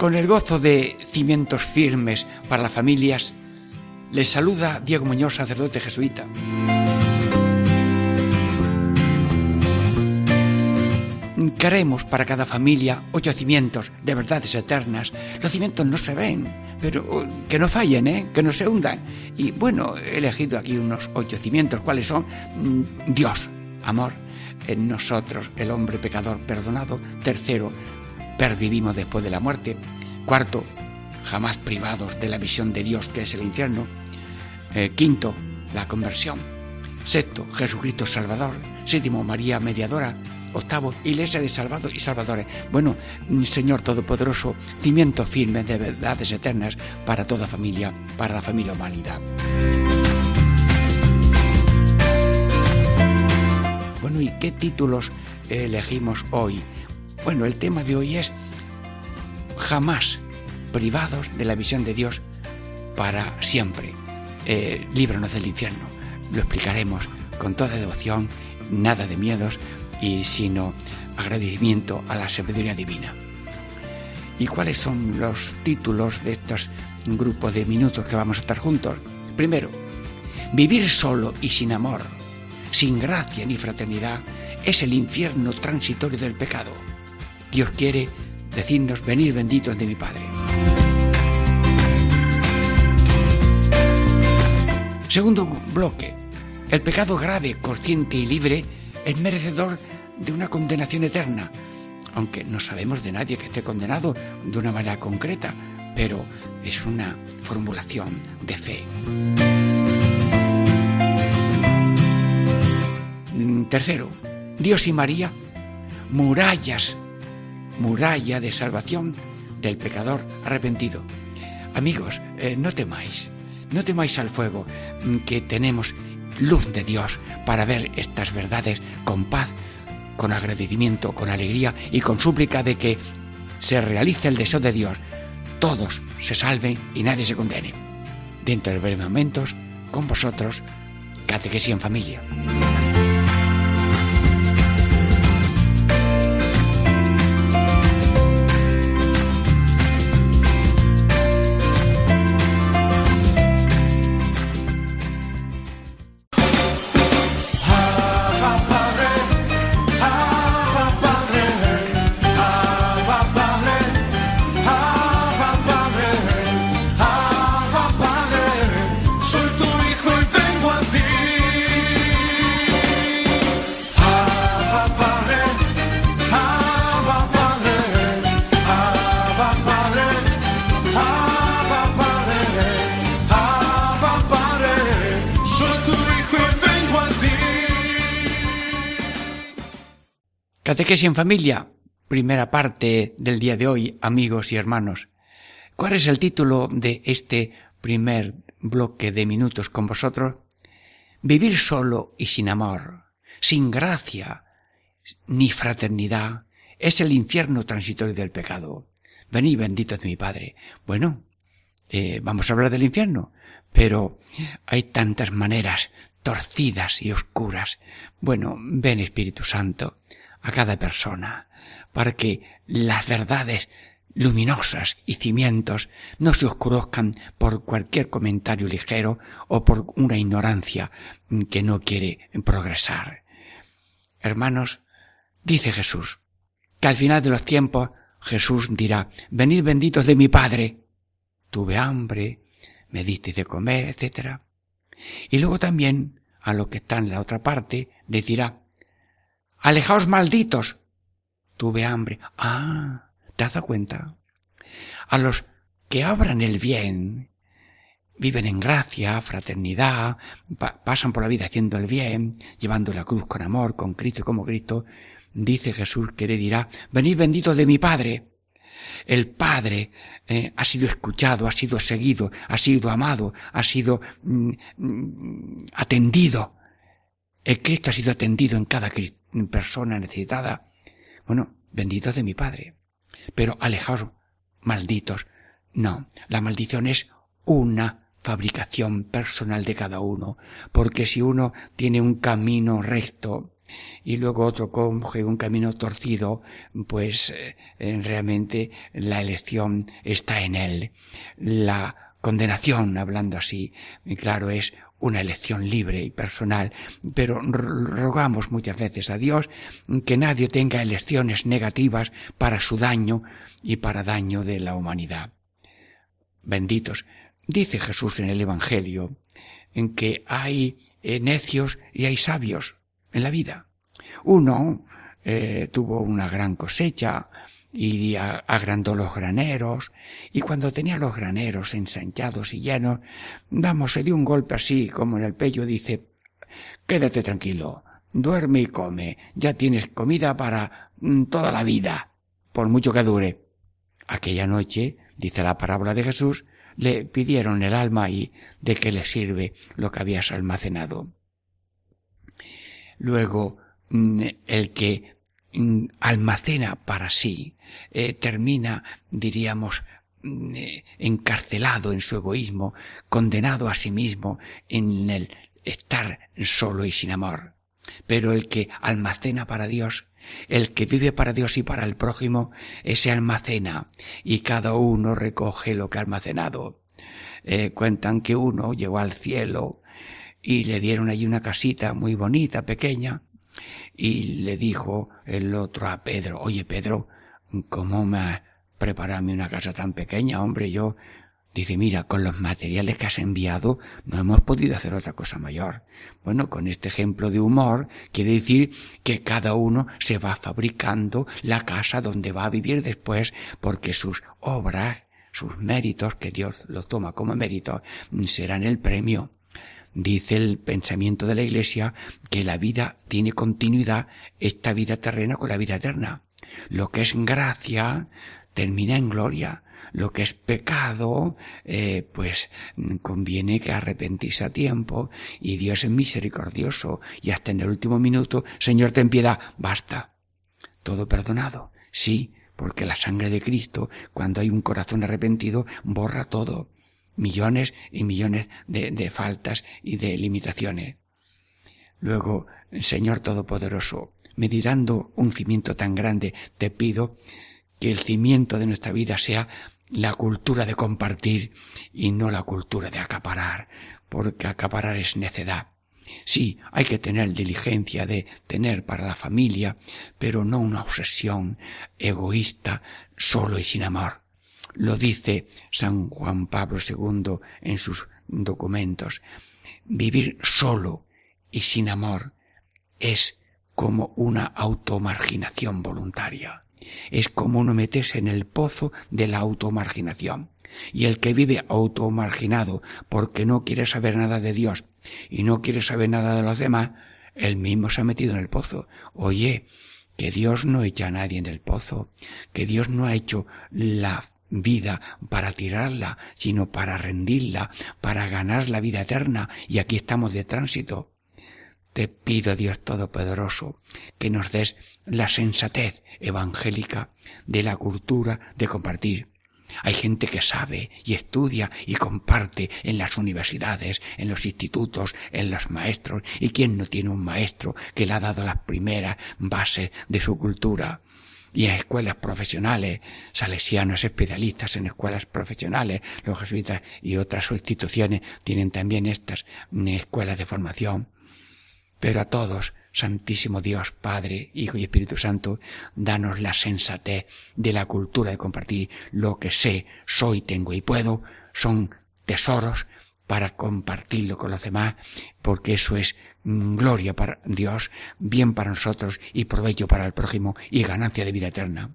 con el gozo de cimientos firmes para las familias, les saluda Diego Muñoz, sacerdote jesuita. Queremos para cada familia ocho cimientos de verdades eternas. Los cimientos no se ven, pero oh, que no fallen, ¿eh? que no se hundan. Y bueno, he elegido aquí unos ocho cimientos. ¿Cuáles son? Mm, Dios, amor, en nosotros el hombre pecador perdonado. Tercero, pervivimos después de la muerte. Cuarto, jamás privados de la visión de Dios que es el infierno. Eh, quinto, la conversión. Sexto, Jesucristo Salvador. Séptimo, María Mediadora. Octavo, Iglesia de Salvados y Salvadores. Bueno, Señor Todopoderoso, cimiento firme de verdades eternas para toda familia, para la familia humanidad. Bueno, ¿y qué títulos elegimos hoy? Bueno, el tema de hoy es jamás privados de la visión de Dios para siempre. Eh, líbranos del infierno. Lo explicaremos con toda devoción, nada de miedos y sino agradecimiento a la sabiduría divina. ¿Y cuáles son los títulos de estos grupos de minutos que vamos a estar juntos? Primero, vivir solo y sin amor, sin gracia ni fraternidad, es el infierno transitorio del pecado. Dios quiere decirnos, venir benditos de mi Padre. Segundo bloque, el pecado grave, consciente y libre es merecedor de una condenación eterna, aunque no sabemos de nadie que esté condenado de una manera concreta, pero es una formulación de fe. Tercero, Dios y María, murallas muralla de salvación del pecador arrepentido. Amigos, eh, no temáis, no temáis al fuego, mm, que tenemos luz de Dios para ver estas verdades con paz, con agradecimiento, con alegría y con súplica de que se realice el deseo de Dios, todos se salven y nadie se condene. Dentro de breves momentos, con vosotros, catequesis en familia. Catequesis en familia, primera parte del día de hoy, amigos y hermanos. ¿Cuál es el título de este primer bloque de minutos con vosotros? Vivir solo y sin amor, sin gracia ni fraternidad, es el infierno transitorio del pecado. Venid bendito de mi Padre. Bueno, eh, vamos a hablar del infierno, pero hay tantas maneras torcidas y oscuras. Bueno, ven Espíritu Santo, a cada persona, para que las verdades luminosas y cimientos no se oscurezcan por cualquier comentario ligero o por una ignorancia que no quiere progresar. Hermanos, dice Jesús, que al final de los tiempos Jesús dirá, venid benditos de mi Padre. Tuve hambre, me diste de comer, etc. Y luego también, a lo que está en la otra parte, decirá, Alejaos malditos. Tuve hambre. Ah, ¿te has dado cuenta? A los que abran el bien, viven en gracia, fraternidad, pasan por la vida haciendo el bien, llevando la cruz con amor, con Cristo y como Cristo, dice Jesús que le dirá, venid bendito de mi Padre. El Padre eh, ha sido escuchado, ha sido seguido, ha sido amado, ha sido mm, mm, atendido. El Cristo ha sido atendido en cada persona necesitada. Bueno, bendito de mi Padre. Pero alejaos, malditos. No, la maldición es una fabricación personal de cada uno, porque si uno tiene un camino recto y luego otro coge un camino torcido, pues eh, realmente la elección está en él. La condenación, hablando así, claro, es una elección libre y personal, pero rogamos muchas veces a Dios que nadie tenga elecciones negativas para su daño y para daño de la humanidad. Benditos Dice Jesús en el Evangelio en que hay eh, necios y hay sabios en la vida. Uno eh, tuvo una gran cosecha y agrandó los graneros, y cuando tenía los graneros ensanchados y llenos, vamos, se dio un golpe así como en el pecho, dice, quédate tranquilo, duerme y come, ya tienes comida para mm, toda la vida, por mucho que dure. Aquella noche, dice la parábola de Jesús, le pidieron el alma y de qué le sirve lo que habías almacenado. Luego, mm, el que almacena para sí, eh, termina, diríamos, mm, eh, encarcelado en su egoísmo, condenado a sí mismo en el estar solo y sin amor. Pero el que almacena para Dios el que vive para Dios y para el prójimo, ese almacena y cada uno recoge lo que ha almacenado. Eh, cuentan que uno llegó al cielo y le dieron allí una casita muy bonita, pequeña, y le dijo el otro a Pedro, oye Pedro, ¿cómo me prepararme una casa tan pequeña, hombre? Yo Dice, mira, con los materiales que has enviado no hemos podido hacer otra cosa mayor. Bueno, con este ejemplo de humor quiere decir que cada uno se va fabricando la casa donde va a vivir después porque sus obras, sus méritos, que Dios lo toma como mérito, serán el premio. Dice el pensamiento de la Iglesia que la vida tiene continuidad, esta vida terrena con la vida eterna. Lo que es gracia termina en gloria lo que es pecado, eh, pues conviene que arrepentirse a tiempo y Dios es misericordioso y hasta en el último minuto, Señor, ten piedad, basta. Todo perdonado. Sí, porque la sangre de Cristo, cuando hay un corazón arrepentido, borra todo. Millones y millones de, de faltas y de limitaciones. Luego, Señor Todopoderoso, meditando un cimiento tan grande, te pido que el cimiento de nuestra vida sea la cultura de compartir y no la cultura de acaparar, porque acaparar es necedad. Sí, hay que tener diligencia de tener para la familia, pero no una obsesión egoísta, solo y sin amor. Lo dice San Juan Pablo II en sus documentos. Vivir solo y sin amor es como una automarginación voluntaria. Es como uno meterse en el pozo de la automarginación. Y el que vive automarginado porque no quiere saber nada de Dios y no quiere saber nada de los demás, él mismo se ha metido en el pozo. Oye, que Dios no echa a nadie en el pozo, que Dios no ha hecho la vida para tirarla, sino para rendirla, para ganar la vida eterna, y aquí estamos de tránsito. Te pido, Dios Todopoderoso, que nos des la sensatez evangélica de la cultura de compartir. Hay gente que sabe y estudia y comparte en las universidades, en los institutos, en los maestros. ¿Y quién no tiene un maestro que le ha dado las primeras bases de su cultura? Y en escuelas profesionales, salesianos especialistas en escuelas profesionales, los jesuitas y otras instituciones tienen también estas escuelas de formación. Pero a todos, Santísimo Dios, Padre, Hijo y Espíritu Santo, danos la sensatez de la cultura de compartir lo que sé, soy, tengo y puedo, son tesoros para compartirlo con los demás, porque eso es gloria para Dios, bien para nosotros y provecho para el prójimo y ganancia de vida eterna.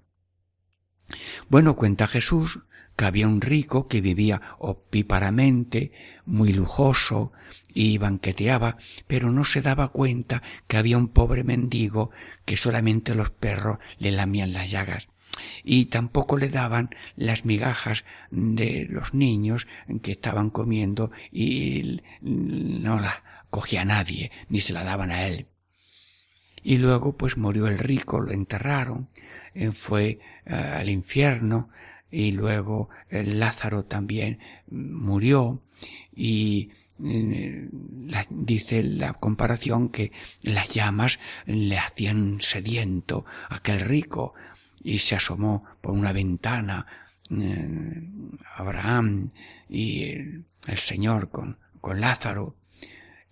Bueno, cuenta Jesús que había un rico que vivía opíparamente, muy lujoso, y banqueteaba, pero no se daba cuenta que había un pobre mendigo que solamente los perros le lamían las llagas. y tampoco le daban las migajas de los niños que estaban comiendo y no la cogía nadie, ni se la daban a él. Y luego pues murió el rico, lo enterraron, eh, fue eh, al infierno y luego el Lázaro también murió y eh, dice la comparación que las llamas le hacían sediento a aquel rico y se asomó por una ventana Abraham y el, Señor con, con Lázaro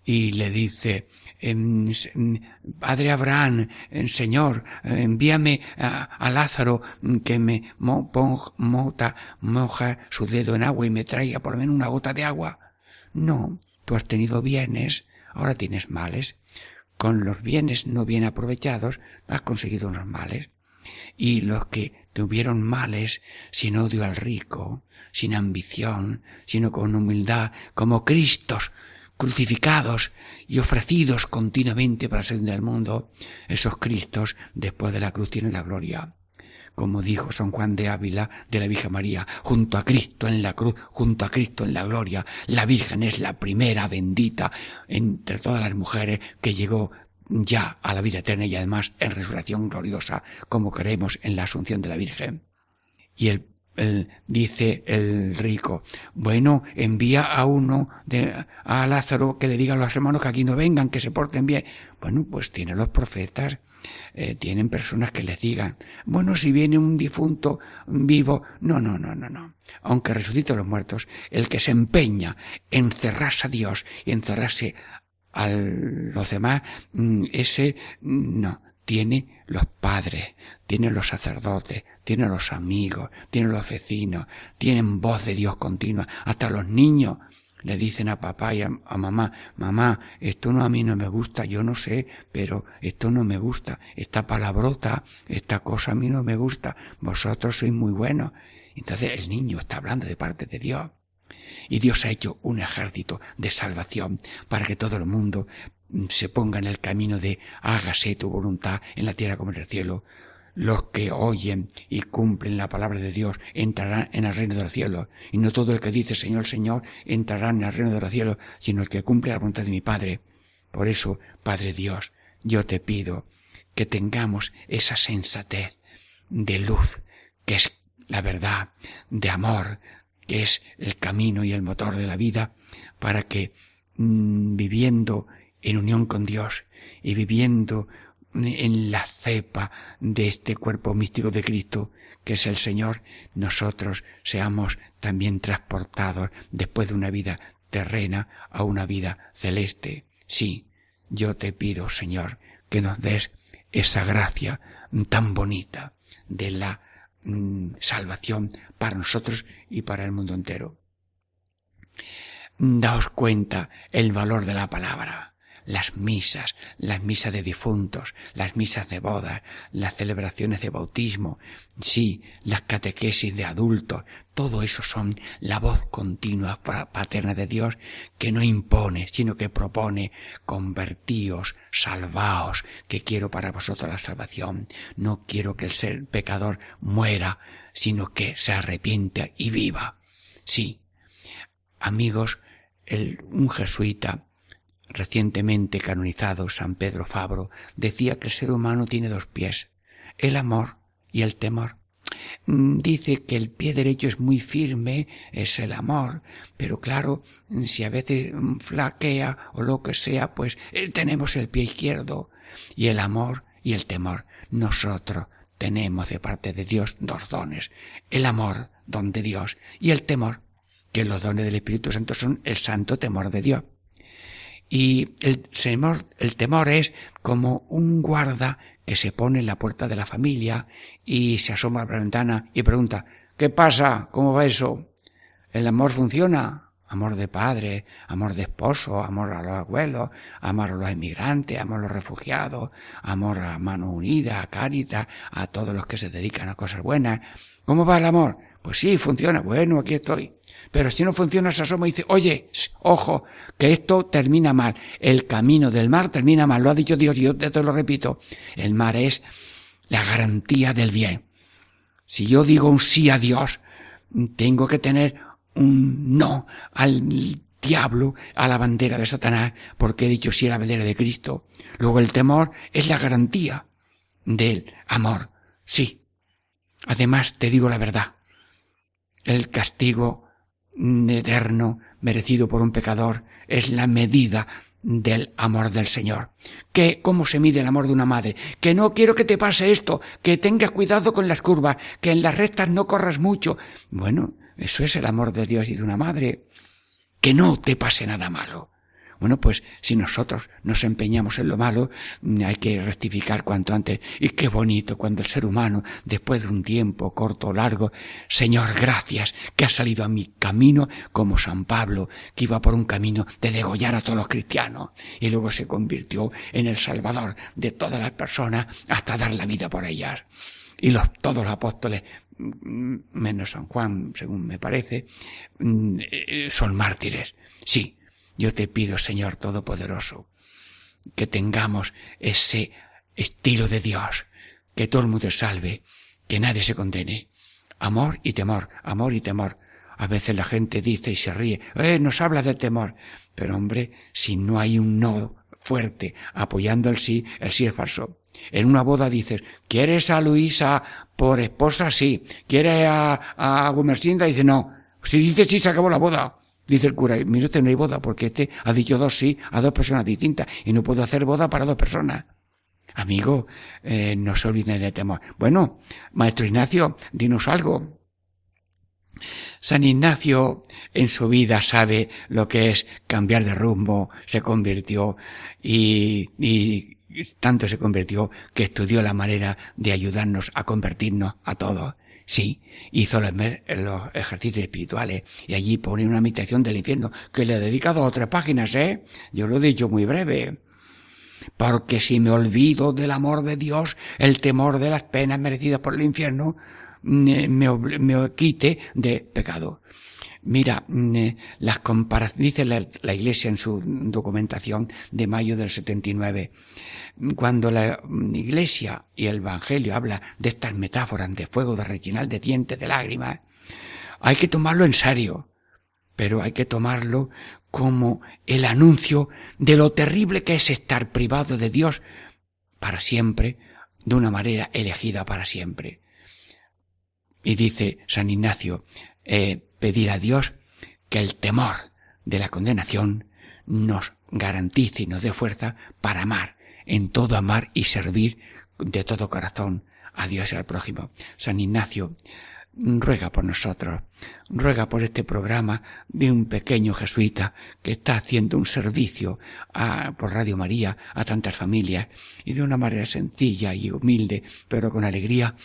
y le dice, em, em, Padre Abraham, em, Señor, envíame a, Lázaro que me mota, moja su dedo en agua y me traiga por lo menos una gota de agua. No, tú has tenido bienes, ahora tienes males. Con los bienes no bien aprovechados has conseguido unos males. Y los que tuvieron males sin odio al rico, sin ambición, sino con humildad, como Cristos, crucificados y ofrecidos continuamente para ser del mundo, esos Cristos después de la cruz tienen la gloria. Como dijo San Juan de Ávila de la Virgen María, junto a Cristo en la cruz, junto a Cristo en la gloria, la Virgen es la primera bendita entre todas las mujeres que llegó ya a la vida eterna y además en resurrección gloriosa, como creemos en la asunción de la Virgen. Y el dice el rico, bueno, envía a uno de, a Lázaro que le diga a los hermanos que aquí no vengan, que se porten bien. Bueno, pues tiene los profetas, eh, tienen personas que les digan, bueno, si viene un difunto vivo, no, no, no, no, no. Aunque resucite los muertos, el que se empeña en cerrarse a Dios y encerrarse a los demás, mm, ese no, tiene los padres, tiene los sacerdotes, tiene los amigos, tiene los vecinos, tienen voz de Dios continua, hasta los niños le dicen a papá y a, mamá, mamá, esto no a mí no me gusta, yo no sé, pero esto no me gusta, esta palabrota, esta cosa a mí no me gusta, vosotros sois muy buenos. Entonces el niño está hablando de parte de Dios. Y Dios ha hecho un ejército de salvación para que todo el mundo se ponga en el camino de hágase tu voluntad en la tierra como en el cielo. Los que oyen y cumplen la palabra de Dios entrarán en el reino del cielo. Y no todo el que dice Señor, Señor entrará en el reino del cielo, sino el que cumple la voluntad de mi Padre. Por eso, Padre Dios, yo te pido que tengamos esa sensatez de luz, que es la verdad, de amor, que es el camino y el motor de la vida, para que mm, viviendo en unión con Dios y viviendo en la cepa de este cuerpo místico de Cristo, que es el Señor, nosotros seamos también transportados después de una vida terrena a una vida celeste. Sí, yo te pido, Señor, que nos des esa gracia tan bonita de la mm, salvación para nosotros y para el mundo entero. Daos cuenta el valor de la palabra las misas, las misas de difuntos, las misas de boda, las celebraciones de bautismo, sí, las catequesis de adultos, todo eso son la voz continua paterna de Dios que no impone, sino que propone, convertíos, salvaos, que quiero para vosotros la salvación. No quiero que el ser pecador muera, sino que se arrepiente y viva. Sí. Amigos, el, un jesuita recientemente canonizado San Pedro Fabro, decía que el ser humano tiene dos pies, el amor y el temor. Mm, dice que el pie derecho es muy firme, es el amor, pero claro, si a veces flaquea o lo que sea, pues eh, tenemos el pie izquierdo y el amor y el temor. Nosotros tenemos de parte de Dios dos dones, el amor, don de Dios, y el temor, que los dones del Espíritu Santo son el santo temor de Dios. Y el temor, el temor es como un guarda que se pone en la puerta de la familia y se asoma a la ventana y pregunta, ¿qué pasa? ¿Cómo va eso? ¿El amor funciona? Amor de padre, amor de esposo, amor a los abuelos, amor a los inmigrantes, amor a los refugiados, amor a mano unida, a Cáritas, a todos los que se dedican a cosas buenas. ¿Cómo va el amor? Pues sí, funciona. Bueno, aquí estoy. Pero si no funciona, se asoma y dice, oye, ojo, que esto termina mal. El camino del mar termina mal. Lo ha dicho Dios yo te lo repito. El mar es la garantía del bien. Si yo digo un sí a Dios, tengo que tener un no al diablo, a la bandera de Satanás, porque he dicho sí a la bandera de Cristo. Luego el temor es la garantía del amor. Sí. Además, te digo la verdad. El castigo eterno merecido por un pecador es la medida del amor del Señor. Que, ¿cómo se mide el amor de una madre? Que no quiero que te pase esto, que tengas cuidado con las curvas, que en las rectas no corras mucho. Bueno, eso es el amor de Dios y de una madre. Que no te pase nada malo. Bueno, pues si nosotros nos empeñamos en lo malo, mm, hay que rectificar cuanto antes. Y qué bonito cuando el ser humano, después de un tiempo corto o largo, Señor, gracias, que ha salido a mi camino como San Pablo, que iba por un camino de degollar a todos los cristianos, y luego se convirtió en el Salvador de todas las personas hasta dar la vida por ellas. Y los, todos los apóstoles, mm, menos San Juan, según me parece, mm, eh, son mártires. Sí, yo te pido, Señor Todopoderoso, que tengamos ese estilo de Dios, que todo el mundo salve, que nadie se condene. Amor y temor, amor y temor. A veces la gente dice y se ríe, eh, nos habla de temor. Pero hombre, si no hay un no fuerte apoyando el sí, el sí es falso. En una boda dices, ¿quieres a Luisa por esposa? Sí. ¿Quieres a, a? Dice, no. Si dices sí, se acabó la boda. Dice el cura, mire usted, no hay boda, porque este ha dicho dos sí a dos personas distintas, y no puedo hacer boda para dos personas. Amigo, eh, no se olviden de temor. Bueno, maestro Ignacio, dinos algo. San Ignacio en su vida sabe lo que es cambiar de rumbo, se convirtió y, y tanto se convirtió que estudió la manera de ayudarnos a convertirnos a todos. Sí, hizo los, ejercicios espirituales y allí pone una meditación del infierno que le he dedicado a otras páginas, ¿eh? Yo lo he dicho muy breve. Porque si me olvido del amor de Dios, el temor de las penas merecidas por el infierno me, me, quite de pecado. Mira, las comparaciones, dice la, Iglesia en su documentación de mayo del 79, cuando la Iglesia y el Evangelio habla de estas metáforas de fuego, de rechinal, de dientes, de lágrimas, hay que tomarlo en serio, pero hay que tomarlo como el anuncio de lo terrible que es estar privado de Dios para siempre, de una manera elegida para siempre. Y dice San Ignacio, eh, pedir a Dios que el temor de la condenación nos garantice y nos dé fuerza para amar en todo amar y servir de todo corazón a Dios y al prójimo. San Ignacio, ruega por nosotros, ruega por este programa de un pequeño jesuita que está haciendo un servicio a, por Radio María a tantas familias y de una manera sencilla y humilde, pero con alegría,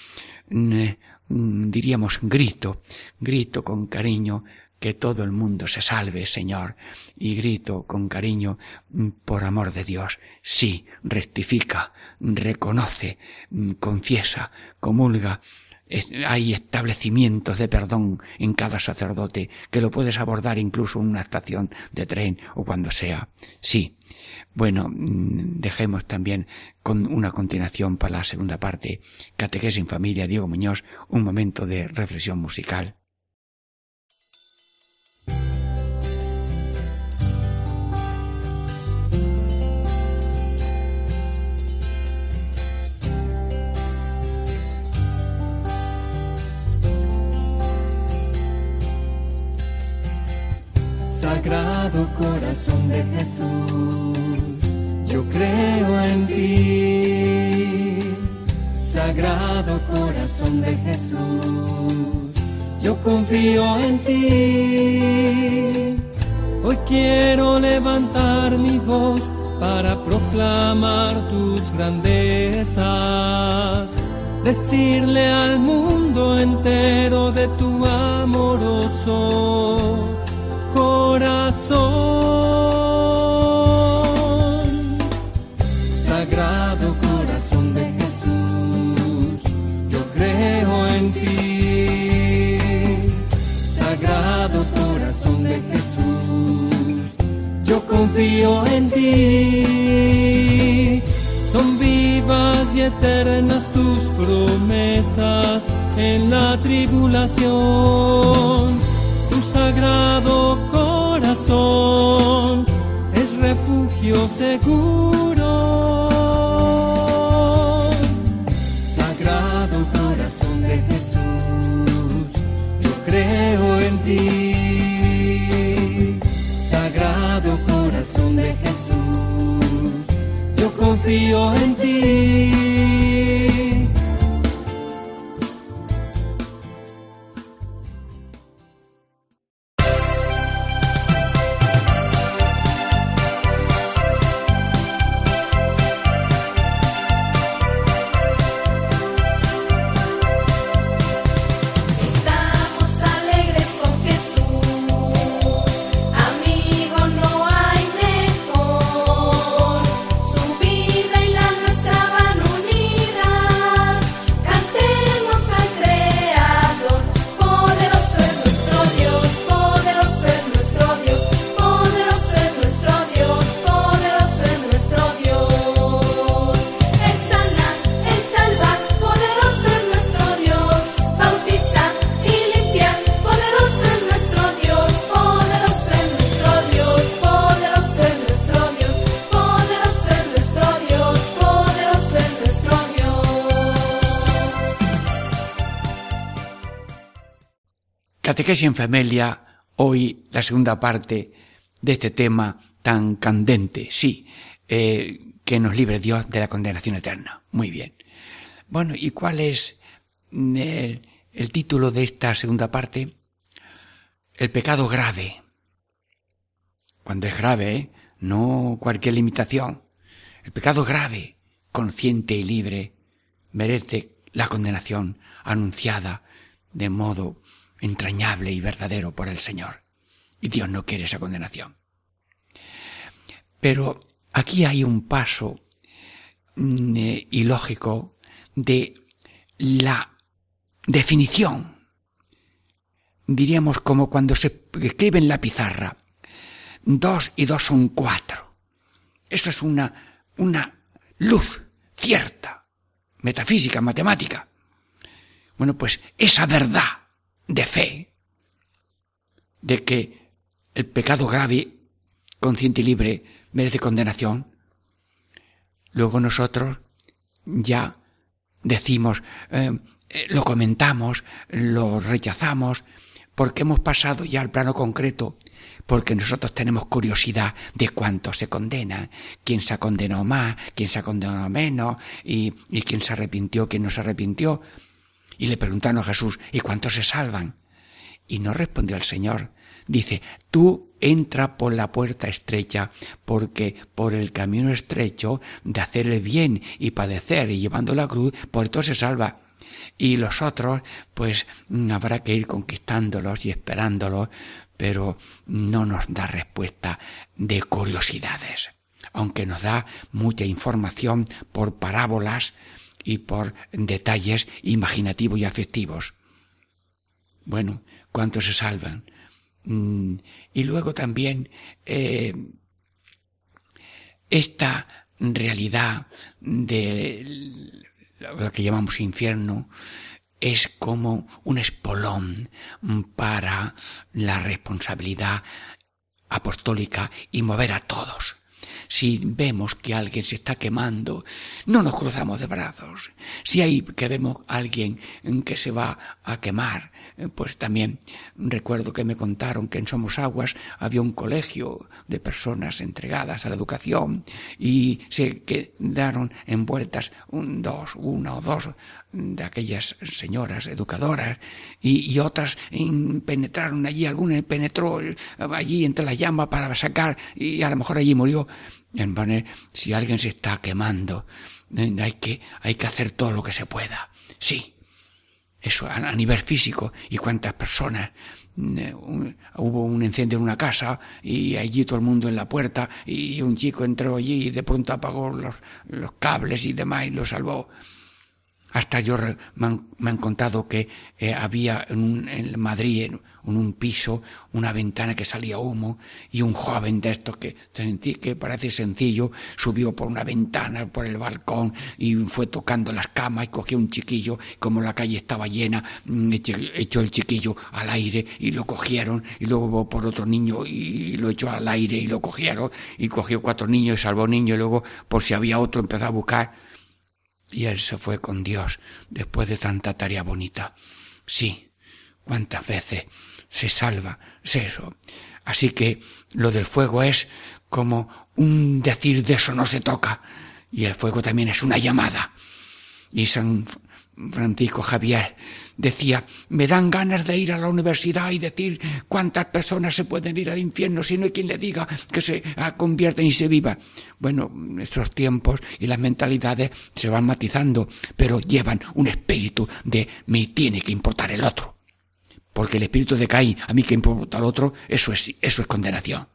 mm, diríamos grito, grito con cariño que todo el mundo se salve, Señor, y grito con cariño, mm, por amor de Dios, sí, rectifica, reconoce, mm, confiesa, comulga, hay establecimientos de perdón en cada sacerdote que lo puedes abordar incluso en una estación de tren o cuando sea. Sí. Bueno, mm, dejemos también con una continuación para la segunda parte. Catequesis en familia, Diego Muñoz, un momento de reflexión musical. Corazón de Jesús, yo creo en ti. Sagrado corazón de Jesús, yo confío en ti. Hoy quiero levantar mi voz para proclamar tus grandezas, decirle al mundo entero de tu amoroso corazón. Sagrado corazón de Jesús, yo creo en ti. Sagrado corazón de Jesús, yo confío en ti. Son vivas y eternas tus promesas en la tribulación. Tu sagrado corazón es refugio seguro. Sagrado corazón de Jesús, yo creo en ti. Sagrado corazón de Jesús, yo confío en ti. Catequesis en Familia, hoy la segunda parte de este tema tan candente, sí, eh, que nos libre Dios de la condenación eterna. Muy bien. Bueno, ¿y cuál es mm, el, título de esta segunda parte? El pecado grave. Cuando es grave, ¿eh? no cualquier limitación. El pecado grave, consciente y libre, merece la condenación anunciada de modo entrañable y verdadero por el Señor. Y Dios no quiere esa condenación. Pero aquí hay un paso mm, eh, ilógico de la definición. Diríamos como cuando se escribe en la pizarra. Dos y dos son cuatro. Eso es una, una luz cierta, metafísica, matemática. Bueno, pues esa verdad de fe de que el pecado grave, consciente y libre, merece condenación, luego nosotros ya decimos, eh, eh, lo comentamos, lo rechazamos, porque hemos pasado ya al plano concreto, porque nosotros tenemos curiosidad de cuánto se condena, quién se ha condenado más, quién se ha condenado menos, y, y quién se arrepintió, quién no se arrepintió. Y le preguntaron a Jesús, ¿y cuántos se salvan? Y no respondió el Señor. Dice, tú entra por la puerta estrecha, porque por el camino estrecho de hacer el bien y padecer y llevando la cruz, por esto se salva. Y los otros, pues habrá que ir conquistándolos y esperándolos, pero no nos da respuesta de curiosidades, aunque nos da mucha información por parábolas, y por detalles imaginativos y afectivos. Bueno, ¿cuántos se salvan? Mm, y luego también eh, esta realidad de lo que llamamos infierno es como un espolón para la responsabilidad apostólica y mover a todos si vemos que alguien se está quemando, no nos cruzamos de brazos. Si hay que vemos a alguien que se va a quemar, pues también recuerdo que me contaron que en Somos Aguas había un colegio de personas entregadas a la educación y se quedaron envueltas un, dos, una o dos de aquellas señoras educadoras y, y otras penetraron allí, alguna penetró allí entre la llama para sacar y a lo mejor allí murió si alguien se está quemando, eh, hay que, hay que hacer todo lo que se pueda. Sí. Eso a, nivel físico. ¿Y cuántas personas? Eh, hubo un incendio en una casa y allí todo el mundo en la puerta y un chico entró allí y de pronto apagó los, los cables y demás y lo salvó. Hasta yo me han, contado que eh, había en, Madrid, en, un piso, una ventana que salía humo y un joven de estos que que parece sencillo subió por una ventana, por el balcón y fue tocando las camas y cogió un chiquillo. Como la calle estaba llena, mm, echó el chiquillo al aire y lo cogieron y luego por otro niño y lo echó al aire y lo cogieron y cogió cuatro niños y salvó niño y luego por si había otro empezó a buscar y él se fue con Dios después de tanta tarea bonita. Sí, cuántas veces se salva es eso. Así que lo del fuego es como un decir de eso no se toca. Y el fuego también es una llamada. Y San Francisco Javier decía, me dan ganas de ir a la universidad y decir cuántas personas se pueden ir al infierno si no hay quien le diga que se convierten y se viva. Bueno, nuestros tiempos y las mentalidades se van matizando, pero llevan un espíritu de me tiene que importar el otro. Porque el espíritu de Caín, a mí que importa el otro, eso es, eso es condenación.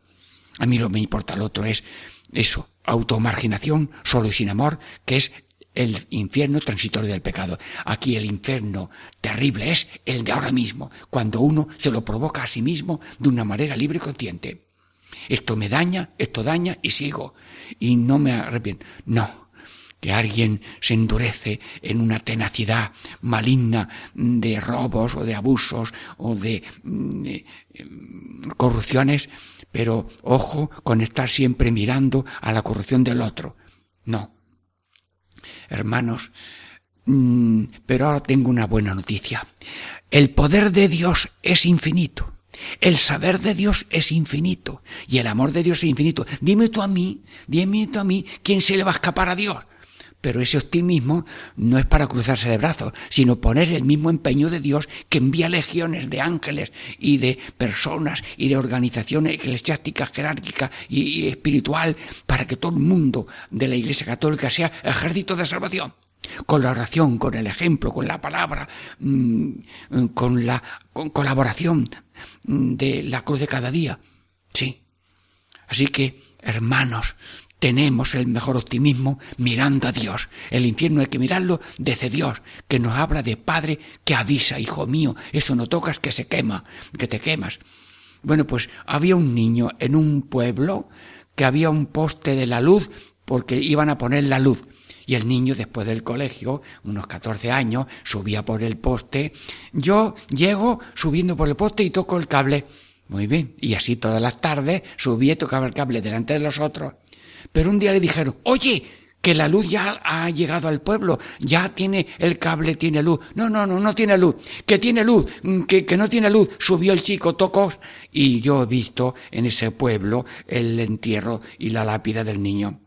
A mí lo que me importa el otro es eso, automarginación, solo y sin amor, que es el infierno transitorio del pecado. Aquí el infierno terrible es el de ahora mismo, cuando uno se lo provoca a sí mismo de una manera libre y consciente. Esto me daña, esto daña y sigo. Y no me arrepiento. No. Que alguien se endurece en una tenacidad maligna de robos o de abusos o de, mm, mm, corrupciones, pero ojo con estar siempre mirando a la corrupción del otro. No hermanos, mm, pero ahora tengo una buena noticia. El poder de Dios es infinito. El saber de Dios es infinito. Y el amor de Dios es infinito. Dime tú a mí, dime tú a mí, ¿quién se le va a escapar a Dios? Pero ese optimismo no es para cruzarse de brazos, sino poner el mismo empeño de Dios que envía legiones de ángeles y de personas y de organizaciones eclesiásticas, jerárquicas y, espiritual para que todo el mundo de la Iglesia Católica sea ejército de salvación con la oración, con el ejemplo, con la palabra, mm, con la colaboración de la cruz de cada día. Sí. Así que, hermanos, tenemos el mejor optimismo mirando a Dios. El infierno hay que mirarlo desde Dios, que nos habla de Padre que avisa, hijo mío, eso no tocas que se quema, que te quemas. Bueno, pues había un niño en un pueblo que había un poste de la luz porque iban a poner la luz. Y el niño, después del colegio, unos 14 años, subía por el poste. Yo llego subiendo por el poste y toco el cable. Muy bien. Y así todas las tardes subía y tocaba el cable delante de los otros. Pero un día le dijeron, oye, que la luz ya ha llegado al pueblo, ya tiene el cable, tiene luz. No, no, no, no tiene luz, que tiene luz, mm, que, que no tiene luz. Subió el chico, tocó, y yo he visto en ese pueblo el entierro y la lápida del niño.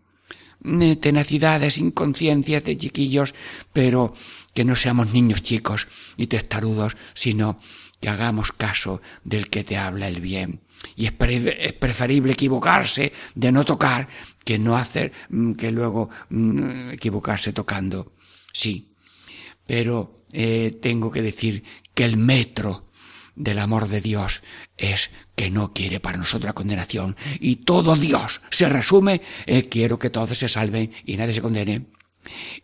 Mm, tenacidades, inconsciencias de chiquillos, pero que no seamos niños chicos y testarudos, sino que hagamos caso del que te habla el bien. Y es, preferible equivocarse de no tocar que no hacer, mm, que luego mm, equivocarse tocando. Sí, pero eh, tengo que decir que el metro del amor de Dios es que no quiere para nosotros la condenación y todo Dios se resume, eh, quiero que todos se salven y nadie se condene.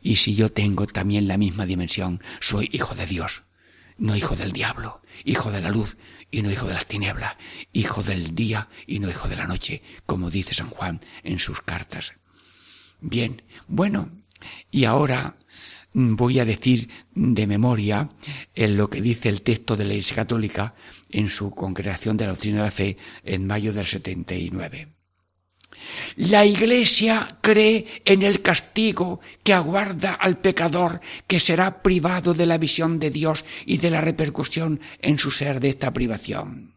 Y si yo tengo también la misma dimensión, soy hijo de Dios, no hijo del diablo, hijo de la luz, y no hijo de las tinieblas, hijo del día y no hijo de la noche, como dice San Juan en sus cartas. Bien, bueno, y ahora voy a decir de memoria en lo que dice el texto de la Iglesia Católica en su congregación de la doctrina de la fe en mayo del 79. La Iglesia cree en el castigo que aguarda al pecador que será privado de la visión de Dios y de la repercusión en su ser de esta privación.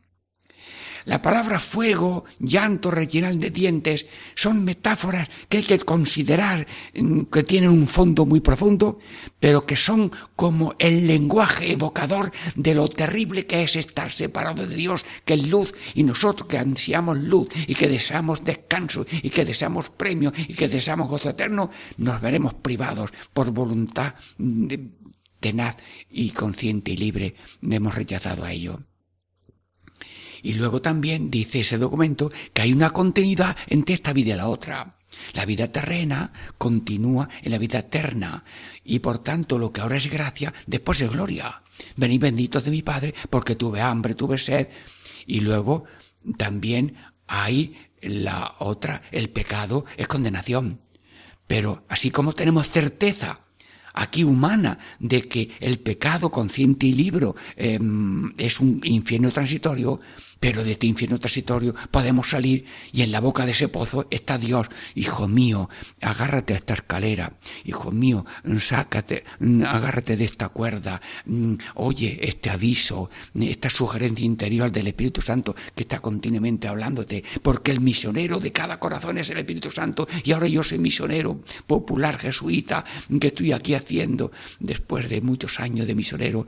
La palabra fuego, llanto, rellenal de dientes son metáforas que hay que considerar mm, que tienen un fondo muy profundo, pero que son como el lenguaje evocador de lo terrible que es estar separado de Dios, que es luz, y nosotros que ansiamos luz y que deseamos descanso y que deseamos premio y que deseamos gozo eterno, nos veremos privados por voluntad tenaz y consciente y libre. Hemos rechazado a ello. Y luego también dice ese documento que hay una continuidad entre esta vida y la otra. La vida terrena continúa en la vida eterna y por tanto lo que ahora es gracia, después es gloria. Venid benditos de mi Padre porque tuve hambre, tuve sed. Y luego también hay la otra, el pecado es condenación. Pero así como tenemos certeza aquí humana de que el pecado consciente y libro em, es un infierno transitorio, pero de este infierno transitorio podemos salir y en la boca de ese pozo está Dios. Hijo mío, agárrate a esta escalera. Hijo mío, sácate, agárrate de esta cuerda. Mm, oye este aviso, esta sugerencia interior del Espíritu Santo que está continuamente hablándote. Porque el misionero de cada corazón es el Espíritu Santo y ahora yo soy misionero popular jesuita que estoy aquí haciendo después de muchos años de misionero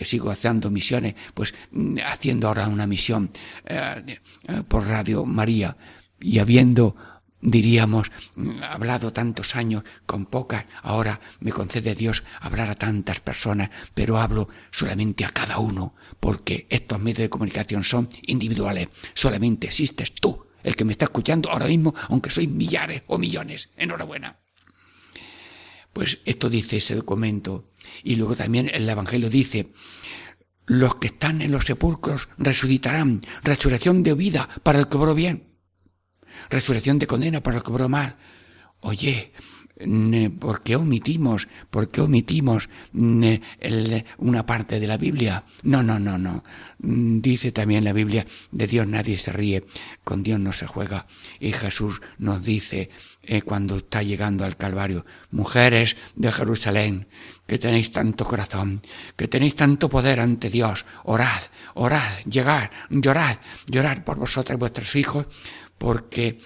que sigo haciendo misiones, pues mm, haciendo ahora una misión eh, eh, por Radio María y habiendo diríamos, mm, hablado tantos años con pocas, ahora me concede Dios hablar a tantas personas, pero hablo solamente a cada uno, porque estos medios de comunicación son individuales, solamente existes tú, el que me está escuchando ahora mismo, aunque sois millares o millones. Enhorabuena. Pues esto dice ese documento. Y luego también el Evangelio dice, los que están en los sepulcros resucitarán, resurrección de vida para el que obró bien, resurrección de condena para el que obró mal. Oye, ¿por qué omitimos, por qué omitimos una parte de la Biblia? No, no, no, no. Dice también la Biblia, de Dios nadie se ríe, con Dios no se juega. Y Jesús nos dice, eh, cuando está llegando al Calvario, mujeres de Jerusalén, que tenéis tanto corazón, que tenéis tanto poder ante Dios, orad, orad, llegad, llorad, llorad por vosotros y vuestros hijos, porque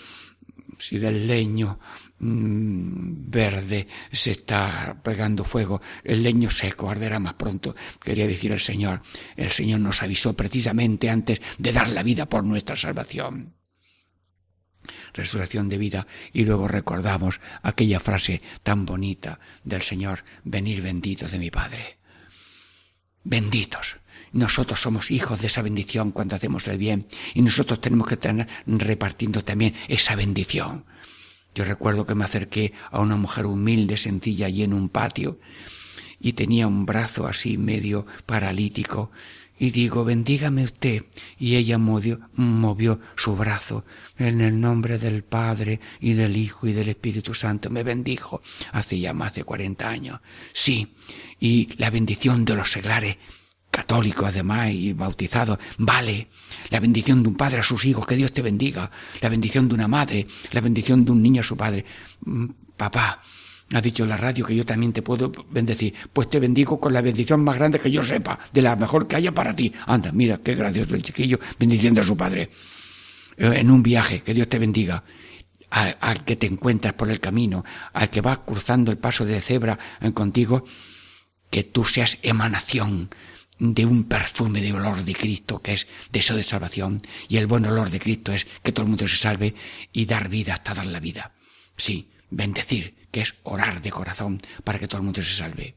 si del leño Mm, verde se está pegando fuego, el leño seco arderá más pronto, quería decir el Señor. El Señor nos avisó precisamente antes de dar la vida por nuestra salvación. Resurrección de vida y luego recordamos aquella frase tan bonita del Señor, venir benditos de mi Padre. Benditos. Nosotros somos hijos de esa bendición cuando hacemos el bien y nosotros tenemos que tener repartiendo también esa bendición yo recuerdo que me acerqué a una mujer humilde, sencilla, allí en un patio, y tenía un brazo así medio paralítico, y digo, bendígame usted. Y ella movió, movió, su brazo en el nombre del Padre y del Hijo y del Espíritu Santo. Me bendijo hace ya más de cuarenta años. Sí, y la bendición de los seglares católico además y bautizado, vale. La bendición de un padre a sus hijos, que Dios te bendiga. La bendición de una madre, la bendición de un niño a su padre. Mm, papá, ha dicho la radio que yo también te puedo bendecir. Pues te bendigo con la bendición más grande que yo sepa, de la mejor que haya para ti. Anda, mira, qué gracioso el chiquillo bendiciendo a su padre. Eh, en un viaje, que Dios te bendiga. Al, que te encuentras por el camino, al que va cruzando el paso de cebra eh, contigo, que tú seas emanación de un perfume de olor de Cristo, que es de eso de salvación, y el buen olor de Cristo es que todo el mundo se salve y dar vida hasta dar la vida. Sí, bendecir, que es orar de corazón para que todo el mundo se salve.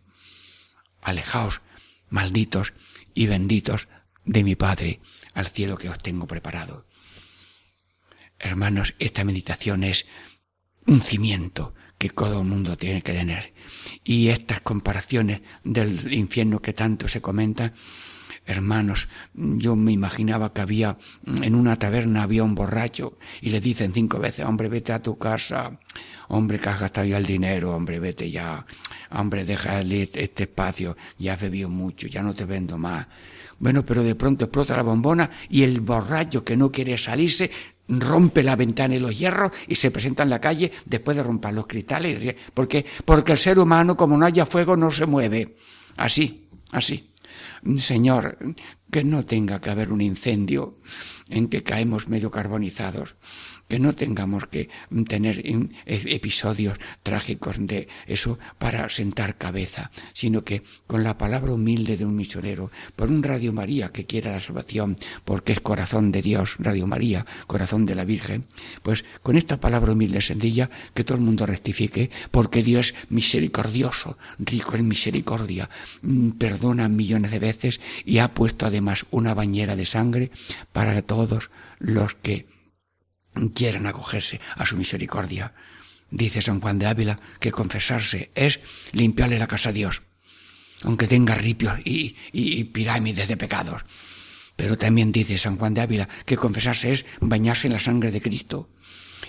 Alejaos, malditos y benditos de mi Padre, al cielo que os tengo preparado. Hermanos, esta meditación es un cimiento que todo el mundo tiene que tener. Y estas comparaciones del infierno que tanto se comenta, hermanos, yo me imaginaba que había, en una taberna había un borracho y le dicen cinco veces, hombre, vete a tu casa, hombre, que has gastado ya el dinero, hombre, vete ya, hombre, deja este espacio, ya has bebido mucho, ya no te vendo más. Bueno, pero de pronto explota la bombona y el borracho que no quiere salirse rompe la ventana y los hierros y se presenta en la calle después de romper los cristales. porque Porque el ser humano, como no haya fuego, no se mueve. Así, así. Señor, que no tenga que haber un incendio en que caemos medio carbonizados que no tengamos que tener episodios trágicos de eso para sentar cabeza, sino que con la palabra humilde de un misionero, por un Radio María que quiera la salvación, porque es corazón de Dios, Radio María, corazón de la Virgen, pues con esta palabra humilde sencilla, que todo el mundo rectifique, porque Dios es misericordioso, rico en misericordia, mm, perdona millones de veces y ha puesto además una bañera de sangre para todos los que quieran acogerse a su misericordia. Dice San Juan de Ávila que confesarse es limpiarle la casa a Dios, aunque tenga ripios y, y pirámides de pecados. Pero también dice San Juan de Ávila que confesarse es bañarse en la sangre de Cristo.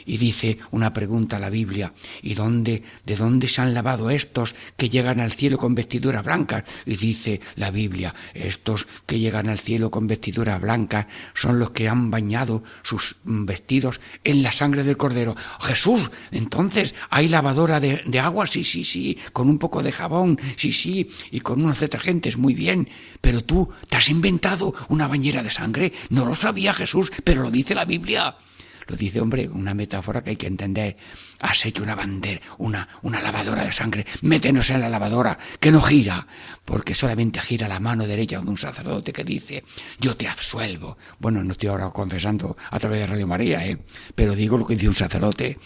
Y dice una pregunta a la Biblia, ¿y dónde, de dónde se han lavado estos que llegan al cielo con vestiduras blancas? Y dice la Biblia, estos que llegan al cielo con vestiduras blancas son los que han bañado sus vestidos en la sangre del Cordero. Jesús, entonces, ¿hay lavadora de, de agua? Sí, sí, sí, con un poco de jabón, sí, sí, y con unos detergentes, muy bien. Pero tú, ¿te has inventado una bañera de sangre? No lo sabía Jesús, pero lo dice la Biblia. Lo dice, hombre, una metáfora que hay que entender. Has hecho una bandera, una, una lavadora de sangre. Métenos en la lavadora, que no gira, porque solamente gira la mano derecha de un sacerdote que dice, yo te absuelvo. Bueno, no estoy ahora confesando a través de Radio María, ¿eh? pero digo lo que dice un sacerdote.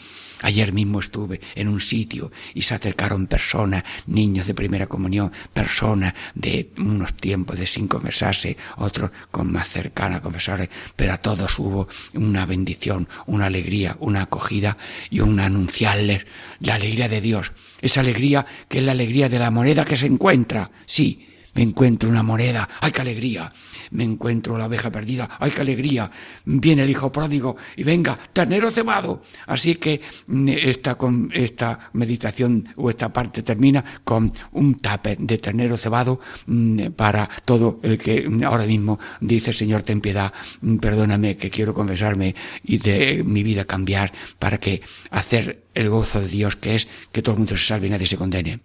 Ayer mismo estuve en un sitio y se acercaron personas, niños de primera comunión, personas de unos tiempos de sin confesarse, otros con más cercana a confesarse, pero a todos hubo una bendición, una alegría, una acogida y un anunciarles la alegría de Dios. Esa alegría que es la alegría de la moneda que se encuentra. Sí, me encuentro una moneda. ¡Ay, qué alegría! Me encuentro la abeja perdida, ¡ay qué alegría! Viene el hijo pródigo y venga, ternero cebado. Así que mm, esta, esta meditación o esta parte termina con un tape de ternero cebado mm, para todo el que ahora mismo dice, Señor, ten piedad, mm, perdóname que quiero confesarme y de mi vida cambiar para que hacer el gozo de Dios que es que todo el mundo se salve y nadie se condene.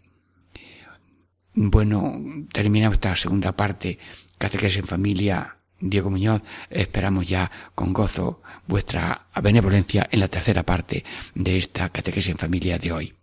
Bueno, terminamos esta segunda parte Catequesis en Familia, Diego Muñoz, esperamos ya con gozo vuestra benevolencia en la tercera parte de esta Catequesis en Familia de hoy.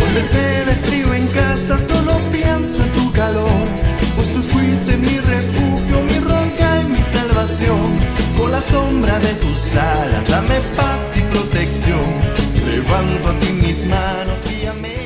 Donde se de frío en casa, solo pienso en tu calor. Pues tú fuiste mi refugio, mi roca y mi salvación. Con la sombra de tus alas, dame paz y protección. Levanto a ti mis manos, guíame.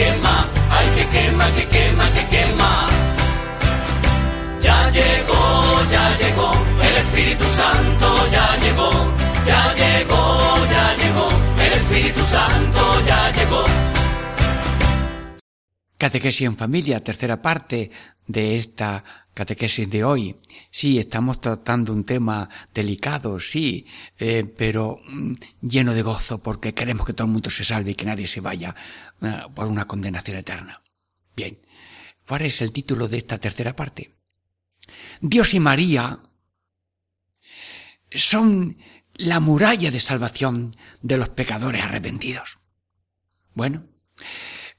quema, que quema, ay, que quema, que quema, que quema. Ya llegó, ya llegó, el Espíritu Santo ya llegó, ya llegó, ya llegó, el Espíritu Santo ya llegó. Catequesis en familia, tercera parte de esta catequesis de hoy. Sí, estamos tratando un tema delicado, sí, eh, pero mm, lleno de gozo porque queremos que todo el mundo se salve y que nadie se vaya eh, por una condenación eterna. Bien, ¿cuál es el título de esta tercera parte? Dios y María son la muralla de salvación de los pecadores arrepentidos. Bueno,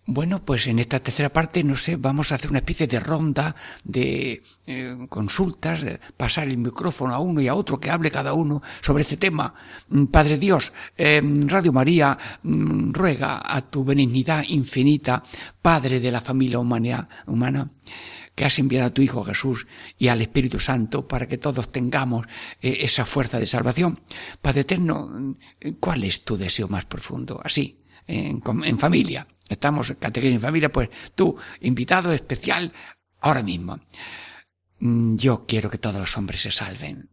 Bueno, pues en esta tercera parte, no sé, vamos a hacer una especie de ronda de eh, consultas, de pasar el micrófono a uno y a otro, que hable cada uno sobre este tema. Mm, Padre Dios, eh, Radio María mm, ruega a tu benignidad infinita, Padre de la familia humana, humana que has enviado a tu Hijo Jesús y al Espíritu Santo para que todos tengamos eh, esa fuerza de salvación. Padre Eterno, mm, ¿cuál es tu deseo más profundo? Así, en, familia. Estamos catequesis en familia, pues tú, invitado especial, ahora mismo. Mm, Yo quiero que todos los hombres se salven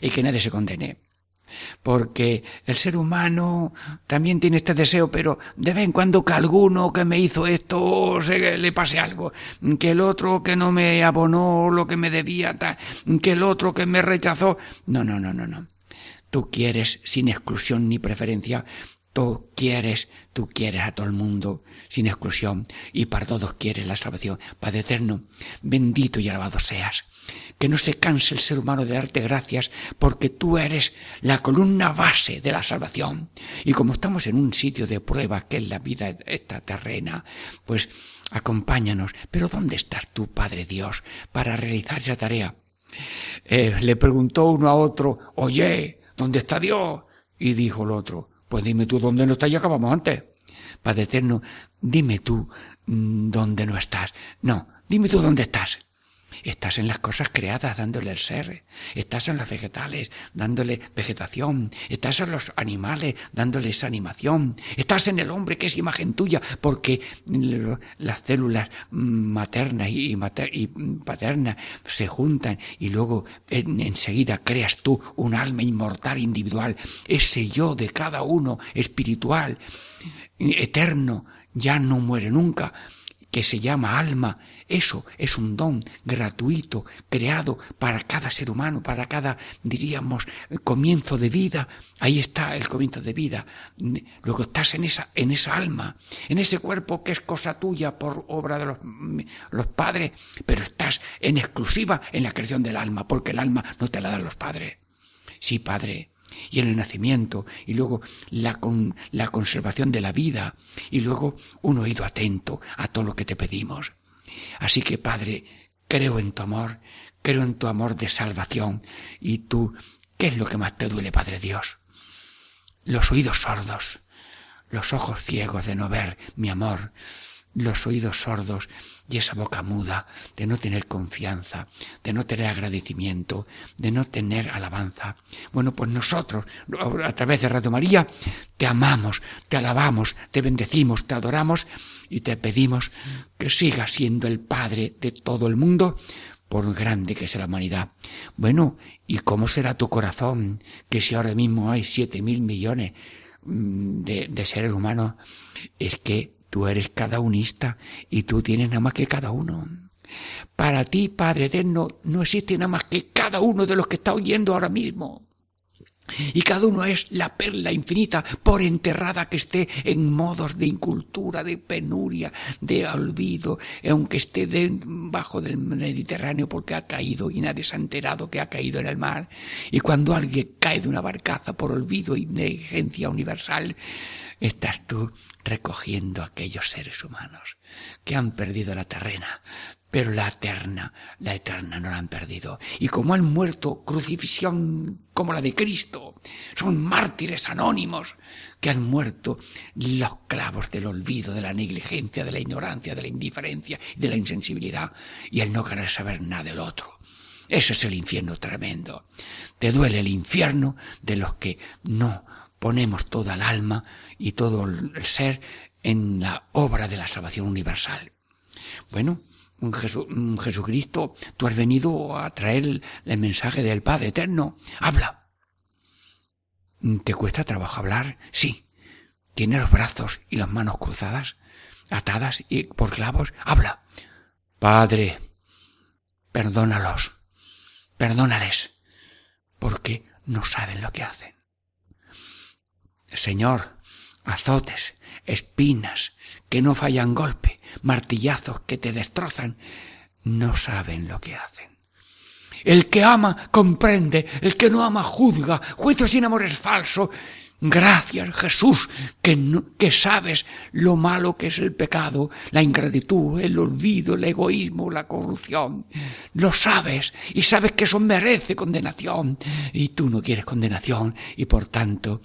y que nadie se condene. Porque el ser humano también tiene este deseo, pero de vez en cuando que alguno que me hizo esto se le pase algo, que el otro que no me abonó lo que me debía, que el otro que me rechazó. No, no, no, no, no. Tú quieres sin exclusión ni preferencia. Tú quieres, tú quieres a todo el mundo sin exclusión y para todos quieres la salvación. Padre eterno, bendito y alabado seas. Que no se canse el ser humano de darte gracias porque tú eres la columna base de la salvación. Y como estamos en un sitio de prueba que es la vida esta terrena, pues acompáñanos. Pero ¿dónde estás tú, Padre Dios, para realizar esa tarea? Eh, le preguntó uno a otro, oye, ¿dónde está Dios? Y dijo el otro, pues dime tú dónde no está y acabamos antes. Padre Eterno, dime tú mm, dónde no estás. No, dime tú dónde estás. Estás en las cosas creadas dándole el ser. Estás en los vegetales dándole vegetación. Estás en los animales dándoles animación. Estás en el hombre que es imagen tuya porque las células maternas y, mater- y paternas se juntan y luego en- enseguida creas tú un alma inmortal individual. Ese yo de cada uno espiritual, eterno, ya no muere nunca que se llama alma, eso es un don gratuito, creado para cada ser humano, para cada, diríamos, comienzo de vida. Ahí está el comienzo de vida. Luego estás en esa, en esa alma, en ese cuerpo que es cosa tuya por obra de los, los padres, pero estás en exclusiva en la creación del alma, porque el alma no te la dan los padres. Sí, Padre, y en el nacimiento, y luego la, con, la conservación de la vida, y luego un oído atento a todo lo que te pedimos. Así que, Padre, creo en tu amor, creo en tu amor de salvación, y tú, ¿qué es lo que más te duele, Padre Dios? Los oídos sordos, los ojos ciegos de no ver mi amor, los oídos sordos y esa boca muda de no tener confianza, de no tener agradecimiento, de no tener alabanza. Bueno, pues nosotros, a través de Radio María, te amamos, te alabamos, te bendecimos, te adoramos y te pedimos que sigas siendo el Padre de todo el mundo, por grande que sea la humanidad. Bueno, ¿y cómo será tu corazón que si ahora mismo hay siete mil millones de, de seres humanos, es que tú eres cada unista y tú tienes nada más que cada uno. Para ti, Padre Eterno, no existe nada más que cada uno de los que está oyendo ahora mismo. Y cada uno es la perla infinita, por enterrada que esté en modos de incultura, de penuria, de olvido, aunque esté debajo del Mediterráneo porque ha caído y nadie se ha enterado que ha caído en el mar. Y cuando alguien cae de una barcaza por olvido y negligencia universal, estás tú recogiendo aquellos seres humanos que han perdido la terrena, pero la eterna, la eterna no la han perdido. Y como han muerto crucifixión como la de Cristo, son mártires anónimos que han muerto los clavos del olvido, de la negligencia, de la ignorancia, de la indiferencia y de la insensibilidad y el no querer saber nada del otro. Ese es el infierno tremendo. Te duele el infierno de los que no ponemos toda el alma y todo el ser en la obra de la salvación universal. Bueno, Jesu, Jesucristo, tú has venido a traer el, mensaje del Padre Eterno. Habla. ¿Te cuesta trabajo hablar? Sí. ¿Tiene los brazos y las manos cruzadas, atadas y por clavos? Habla. Padre, perdónalos, perdónales, porque no saben lo que hacen. Señor, azotes, espinas, que no fallan golpe, martillazos que te destrozan, no saben lo que hacen. El que ama comprende, el que no ama juzga, juicio sin amor es falso. Gracias, Jesús, que, que sabes lo malo que es el pecado, la ingratitud, el olvido, el egoísmo, la corrupción. Lo sabes y sabes que eso merece condenación. Y tú no quieres condenación y por tanto,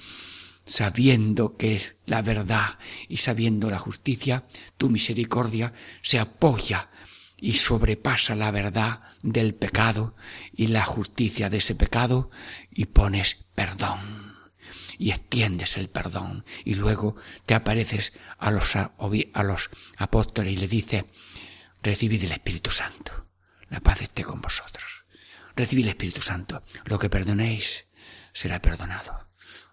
sabiendo que es la verdad y sabiendo la justicia, tu misericordia se apoya y sobrepasa la verdad del pecado y la justicia de ese pecado y pones perdón. Y extiendes el perdón. Y luego te apareces a los, a, los apóstoles y le dices, recibid el Espíritu Santo, la paz esté con vosotros. Recibid el Espíritu Santo, lo que perdonéis será perdonado,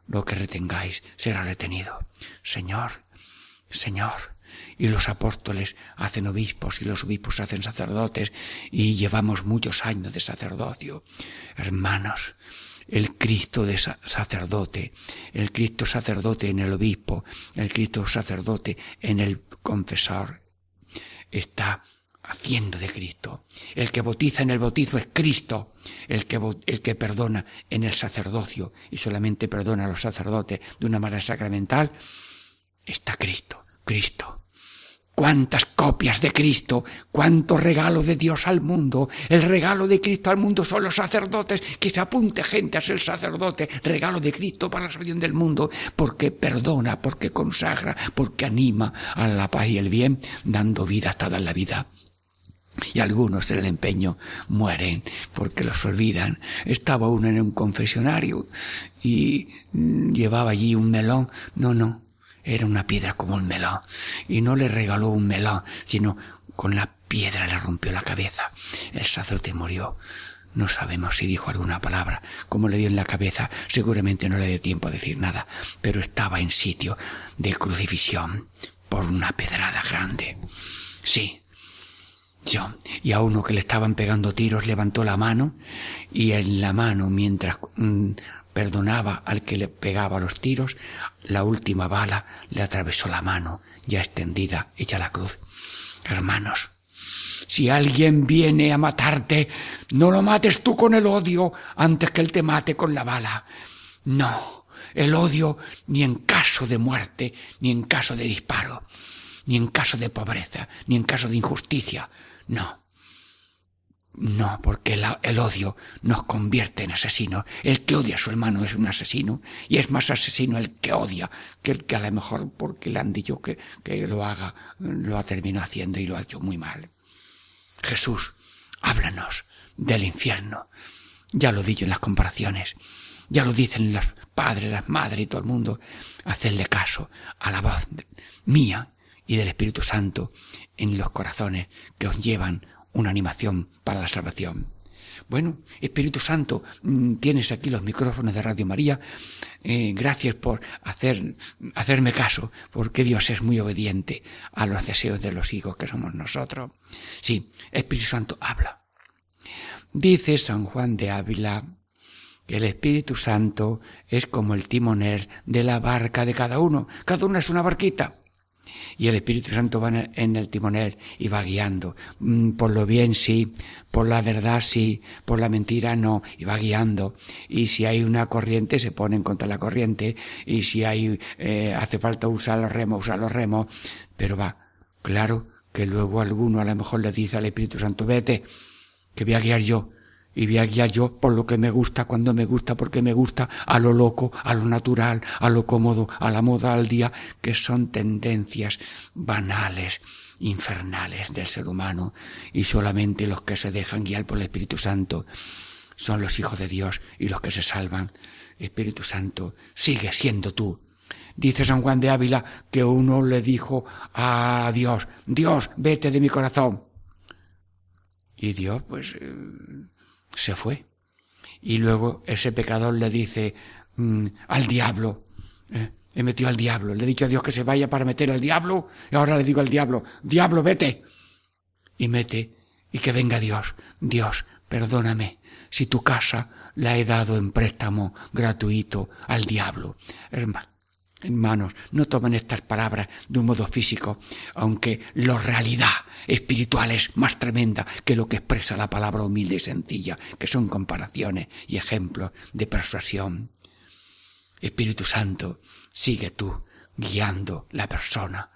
lo que retengáis será retenido. Señor, Señor, y los apóstoles hacen obispos y los obispos hacen sacerdotes y llevamos muchos años de sacerdocio. Hermanos, el Cristo de sacerdote, el Cristo sacerdote en el obispo, el Cristo sacerdote en el confesor, está haciendo de Cristo. El que bautiza en el bautizo es Cristo, el que, el que perdona en el sacerdocio y solamente perdona a los sacerdotes de una manera sacramental, está Cristo, Cristo cuántas copias de Cristo, cuánto regalo de Dios al mundo. El regalo de Cristo al mundo son los sacerdotes, que se apunte gente a ser sacerdote, regalo de Cristo para la salvación del mundo, porque perdona, porque consagra, porque anima a la paz y el bien, dando vida hasta dar la vida. Y algunos en el empeño mueren porque los olvidan. Estaba uno en un confesionario y mm, llevaba allí un melón. No, no, era una piedra como un melón. Y no le regaló un melón, sino con la piedra le rompió la cabeza. El sacerdote murió. No sabemos si dijo alguna palabra. Como le dio en la cabeza, seguramente no le dio tiempo a decir nada, pero estaba en sitio de crucifixión por una pedrada grande. Sí, yo. Y a uno que le estaban pegando tiros levantó la mano y en la mano, mientras mm, perdonaba al que le pegaba los tiros, la última bala le atravesó la mano, ya extendida, hecha la cruz. Hermanos, si alguien viene a matarte, no lo mates tú con el odio antes que él te mate con la bala. No, el odio ni en caso de muerte, ni en caso de disparo, ni en caso de pobreza, ni en caso de injusticia. No. No, porque el, odio nos convierte en asesinos. El que odia a su hermano es un asesino y es más asesino el que odia que el que a lo mejor porque le han dicho que, que lo haga, lo ha terminado haciendo y lo ha hecho muy mal. Jesús, háblanos del infierno. Ya lo he dicho en las comparaciones. Ya lo dicen los padres, las madres y todo el mundo. Hacedle caso a la voz mía y del Espíritu Santo en los corazones que os llevan una animación para la salvación. Bueno, Espíritu Santo, mm, tienes aquí los micrófonos de Radio María. Eh, gracias por hacer, hacerme caso, porque Dios es muy obediente a los deseos de los hijos que somos nosotros. Sí, Espíritu Santo habla. Dice San Juan de Ávila que el Espíritu Santo es como el timonel de la barca de cada uno. Cada uno es una barquita y el Espíritu Santo va en el timonel y va guiando. Mm, por lo bien sí, por la verdad sí, por la mentira no, y va guiando. Y si hay una corriente, se pone en contra la corriente, y si hay, eh, hace falta usar los remos, usar los remos, pero va, claro que luego alguno a lo mejor le dice al Espíritu Santo, vete, que voy a guiar yo, y voy a guiar yo por lo que me gusta, cuando me gusta, porque me gusta, a lo loco, a lo natural, a lo cómodo, a la moda al día, que son tendencias banales, infernales del ser humano, y solamente los que se dejan guiar por el Espíritu Santo son los hijos de Dios y los que se salvan. Espíritu Santo, sigue siendo tú. Dice San Juan de Ávila que uno le dijo a Dios, Dios, vete de mi corazón. Y Dios, pues, eh, se fue. Y luego ese pecador le dice mm, al diablo, eh, he metido al diablo, le he dicho a Dios que se vaya para meter al diablo, y ahora le digo al diablo, diablo, vete. Y mete, y que venga Dios, Dios, perdóname, si tu casa la he dado en préstamo gratuito al diablo. Hermano, Hermanos, no tomen estas palabras de un modo físico, aunque la realidad espiritual es más tremenda que lo que expresa la palabra humilde y sencilla, que son comparaciones y ejemplos de persuasión. Espíritu Santo, sigue tú guiando la persona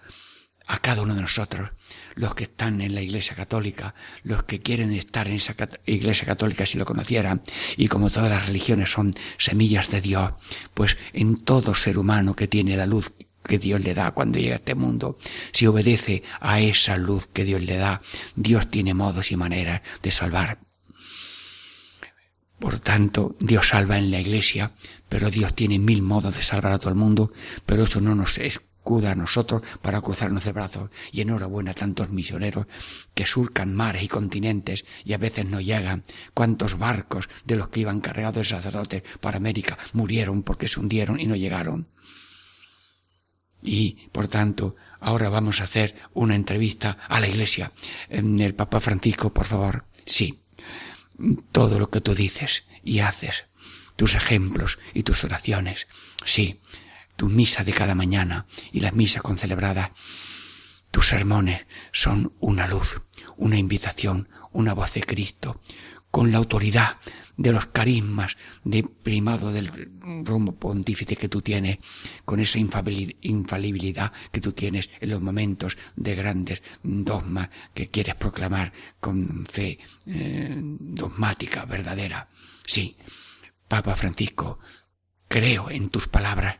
a cada uno de nosotros, los que están en la Iglesia Católica, los que quieren estar en esa Iglesia Católica si lo conocieran, y como todas las religiones son semillas de Dios, pues en todo ser humano que tiene la luz que Dios le da cuando llega a este mundo, si obedece a esa luz que Dios le da, Dios tiene modos y maneras de salvar. Por tanto, Dios salva en la iglesia, pero Dios tiene mil modos de salvar a todo el mundo, pero eso no nos a nosotros para cruzarnos de brazos. Y enhorabuena a tantos misioneros que surcan mares y continentes y a veces no llegan. Cuántos barcos de los que iban cargados de sacerdotes para América murieron porque se hundieron y no llegaron. Y, por tanto, ahora vamos a hacer una entrevista a la Iglesia. El Papa Francisco, por favor. Sí. Todo lo que tú dices y haces, tus ejemplos y tus oraciones. Sí. Tu misa de cada mañana y las misas concelebradas. Tus sermones son una luz, una invitación, una voz de Cristo, con la autoridad de los carismas de primado del rumbo pontífice que tú tienes, con esa infalibilidad que tú tienes en los momentos de grandes dogmas que quieres proclamar con fe eh, dogmática, verdadera. Sí, Papa Francisco, creo en tus palabras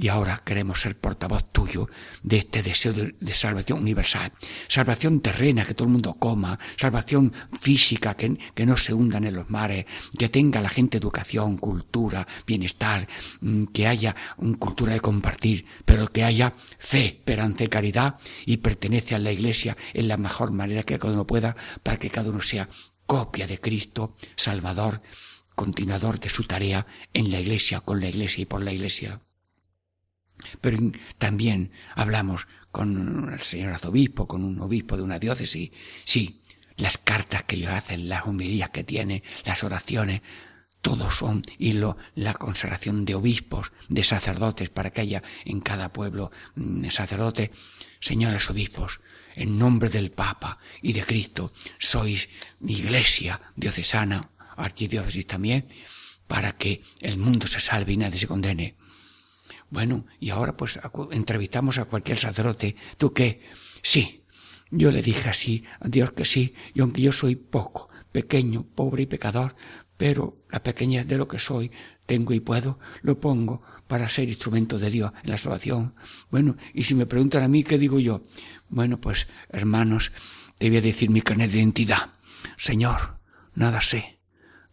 y ahora queremos ser portavoz tuyo de este deseo de, salvación universal. Salvación terrena, que todo el mundo coma. Salvación física, que, que, no se hundan en los mares. Que tenga la gente educación, cultura, bienestar. Mm, que haya cultura de compartir. Pero que haya fe, esperanza y caridad. Y pertenece a la iglesia en la mejor manera que cada uno pueda para que cada uno sea copia de Cristo, Salvador, continuador de su tarea en la iglesia, con la iglesia y por la iglesia. Pero también hablamos con el señor arzobispo, con un obispo de una diócesis. Sí, las cartas que ellos hacen, las homilías que tienen, las oraciones, todos son, y lo, la consagración de obispos, de sacerdotes, para que haya en cada pueblo mm, sacerdote. Señores obispos, en nombre del Papa y de Cristo, sois iglesia diocesana, archidiócesis también, para que el mundo se salve y nadie se condene. Bueno, y ahora pues entrevistamos a cualquier sacerdote. ¿Tú qué? Sí. Yo le dije así a Dios que sí, y aunque yo soy poco, pequeño, pobre y pecador, pero la pequeñez de lo que soy, tengo y puedo, lo pongo para ser instrumento de Dios en la salvación. Bueno, y si me preguntan a mí, ¿qué digo yo? Bueno, pues, hermanos, te voy a decir mi carnet de identidad. Señor, nada sé,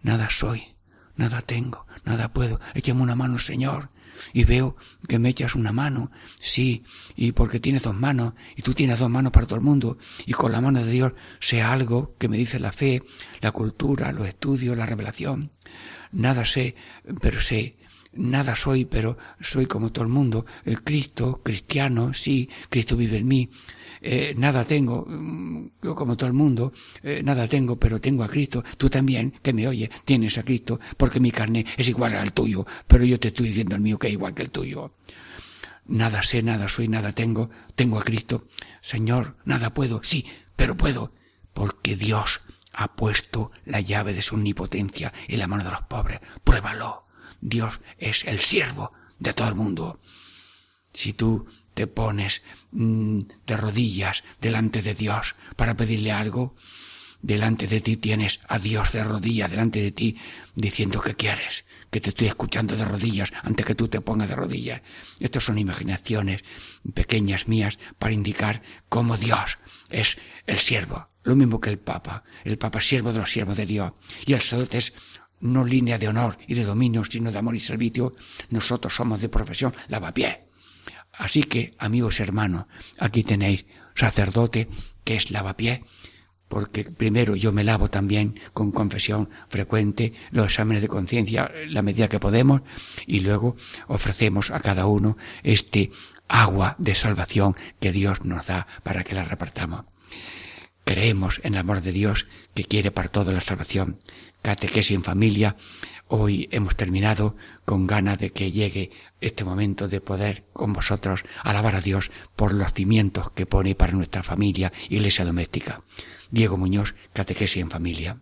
nada soy, nada tengo, nada puedo. Échame una mano, Señor y veo que me echas una mano, sí, y porque tienes dos manos, y tú tienes dos manos para todo el mundo, y con la mano de Dios sea algo que me dice la fe, la cultura, los estudios, la revelación. Nada sé, pero sé, nada soy, pero soy como todo el mundo, el Cristo, cristiano, sí, Cristo vive en mí, eh, nada tengo, mm, yo como todo el mundo, eh, nada tengo, pero tengo a Cristo. Tú también, que me oye, tienes a Cristo, porque mi carne es igual al tuyo, pero yo te estoy diciendo el mío que es igual que el tuyo. Nada sé, nada soy, nada tengo, tengo a Cristo. Señor, nada puedo, sí, pero puedo, porque Dios ha puesto la llave de su omnipotencia en la mano de los pobres. Pruébalo. Dios es el siervo de todo el mundo. Si tú te pones mm, de rodillas delante de Dios para pedirle algo, delante de ti tienes a Dios de rodillas delante de ti diciendo que quieres, que te estoy escuchando de rodillas antes que tú te pongas de rodillas. Estas son imaginaciones pequeñas mías para indicar cómo Dios es el siervo, lo mismo que el Papa. El Papa es siervo de los siervos de Dios y el sacerdote es no línea de honor y de dominio, sino de amor y servicio. Nosotros somos de profesión lavapié. Así que, amigos hermanos, aquí tenéis sacerdote que es lavapié, porque primero yo me lavo también con confesión frecuente, los exámenes de conciencia la medida que podemos, y luego ofrecemos a cada uno este agua de salvación que Dios nos da para que la repartamos. Creemos en el amor de Dios que quiere para toda la salvación. Catequesis en familia Hoy hemos terminado con ganas de que llegue este momento de poder con vosotros alabar a Dios por los cimientos que pone para nuestra familia, iglesia doméstica. Diego Muñoz, Catequesis en Familia.